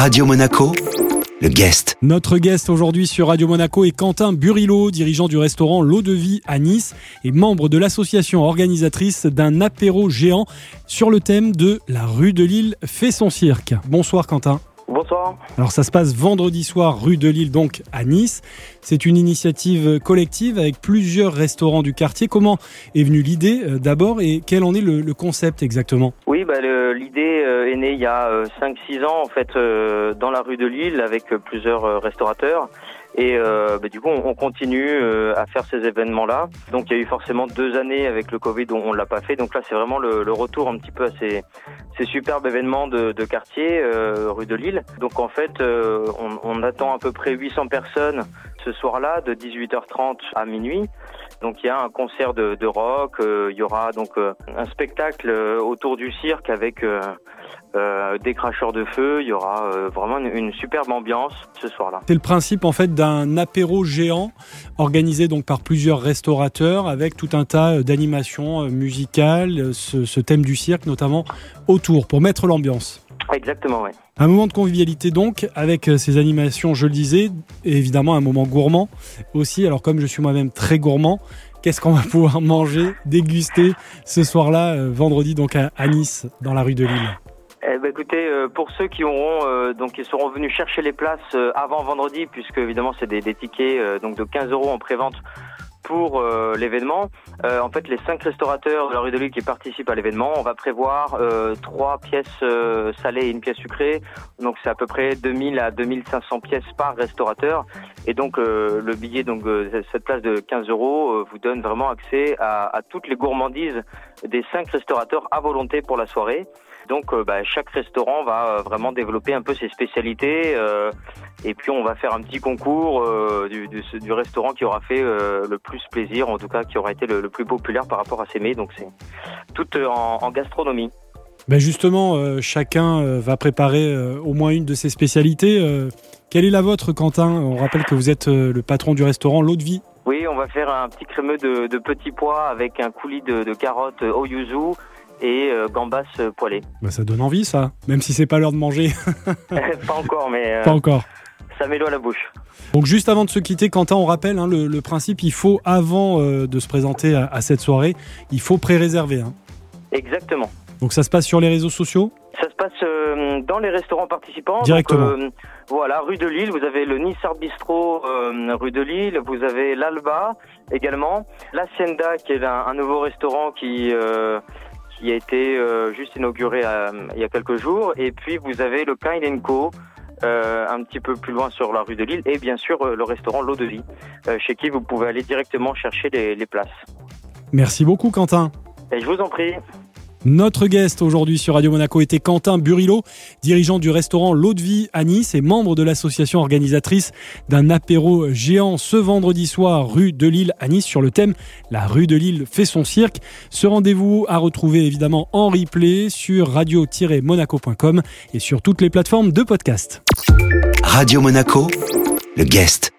Radio Monaco, le guest. Notre guest aujourd'hui sur Radio Monaco est Quentin Burillo, dirigeant du restaurant L'Eau de Vie à Nice et membre de l'association organisatrice d'un apéro géant sur le thème de La rue de Lille fait son cirque. Bonsoir Quentin. Bonsoir. Alors ça se passe vendredi soir rue de Lille donc à Nice. C'est une initiative collective avec plusieurs restaurants du quartier. Comment est venue l'idée euh, d'abord et quel en est le, le concept exactement? Bah, l'idée euh, est née il y a 5-6 ans en fait euh, dans la rue de Lille avec euh, plusieurs euh, restaurateurs. Et euh, bah, du coup, on, on continue euh, à faire ces événements-là. Donc, il y a eu forcément deux années avec le Covid où on l'a pas fait. Donc là, c'est vraiment le, retour un petit peu à ces, superbes événements de, quartier euh, rue de Lille. Donc en fait, euh, on, on attend à peu près 800 personnes ce soir-là de 18h30 à minuit. Donc il y a un concert de, rock, euh, il y aura donc euh, un spectacle euh, autour du cirque avec des cracheurs de feu, il y aura vraiment une, superbe ambiance ce soir-là. C'est le principe en fait d'un apéro géant organisé donc par plusieurs restaurateurs avec tout un tas d'animations musicales, ce thème du cirque notamment autour pour mettre l'ambiance. Exactement, oui. Un moment de convivialité donc avec euh, ces animations, je le disais, et évidemment un moment gourmand aussi. Alors comme je suis moi-même très gourmand, qu'est-ce qu'on va pouvoir manger, déguster ce soir-là, euh, vendredi donc à, à Nice, dans la rue de Lille? Eh ben, écoutez, euh, pour ceux qui auront euh, donc qui seront venus chercher les places avant vendredi, puisque évidemment c'est des, des tickets donc de 15 euros en prévente pour euh, l'événement. Euh, en fait, les cinq restaurateurs de la rue de Lille qui participent à l'événement, on va prévoir euh, trois pièces salées et une pièce sucrée. Donc c'est à peu près 2000 à 2500 pièces par restaurateur. Et donc le billet, donc cette place de 15 euros, vous donne vraiment accès à, à toutes les gourmandises des cinq restaurateurs à volonté pour la soirée. Donc euh, bah, chaque restaurant va euh, vraiment développer un peu ses spécialités euh, et puis on va faire un petit concours du, du, du restaurant qui aura fait le plus plaisir, en tout cas qui aura été le, le plus populaire par rapport à ses mets. Donc c'est tout en, en gastronomie. Ben justement, euh, chacun euh, va préparer euh, au moins une de ses spécialités. Quelle est la vôtre, Quentin? On rappelle que vous êtes le patron du restaurant L'Eau de Vie. Oui, on va faire un petit crémeux de, de petits pois avec un coulis de, de carottes au yuzu et euh, gambas euh, poêlées. Ben, ça donne envie, ça, même si c'est pas l'heure de manger. Pas encore, mais euh, pas encore. ça met l'eau à la bouche. Donc juste avant de se quitter, Quentin, on rappelle hein, le, le principe, il faut, avant euh, de se présenter à, à cette soirée, il faut pré-réserver. hein. Exactement. Donc ça se passe sur les réseaux sociaux? Ça se passe euh, dans les restaurants participants. Directement. Donc, euh, voilà, rue de Lille, vous avez le Nice Art Bistro rue de Lille, vous avez l'Alba également, l'Hacienda qui est un, un nouveau restaurant qui qui a été euh, juste inauguré euh, il y a quelques jours, et puis vous avez le Kind Co. euh, un petit peu plus loin sur la rue de Lille et bien sûr euh, le restaurant L'eau de vie chez qui vous pouvez aller directement chercher les, les places. Merci beaucoup, Quentin. Et je vous en prie. Notre guest aujourd'hui sur Radio Monaco était Quentin Burillo, dirigeant du restaurant L'Eau de Vie à Nice et membre de l'association organisatrice d'un apéro géant ce vendredi soir rue de Lille à Nice sur le thème La rue de Lille fait son cirque. Ce rendez-vous à retrouver évidemment en replay sur radio-monaco.com et sur toutes les plateformes de podcast. Radio Monaco, le guest.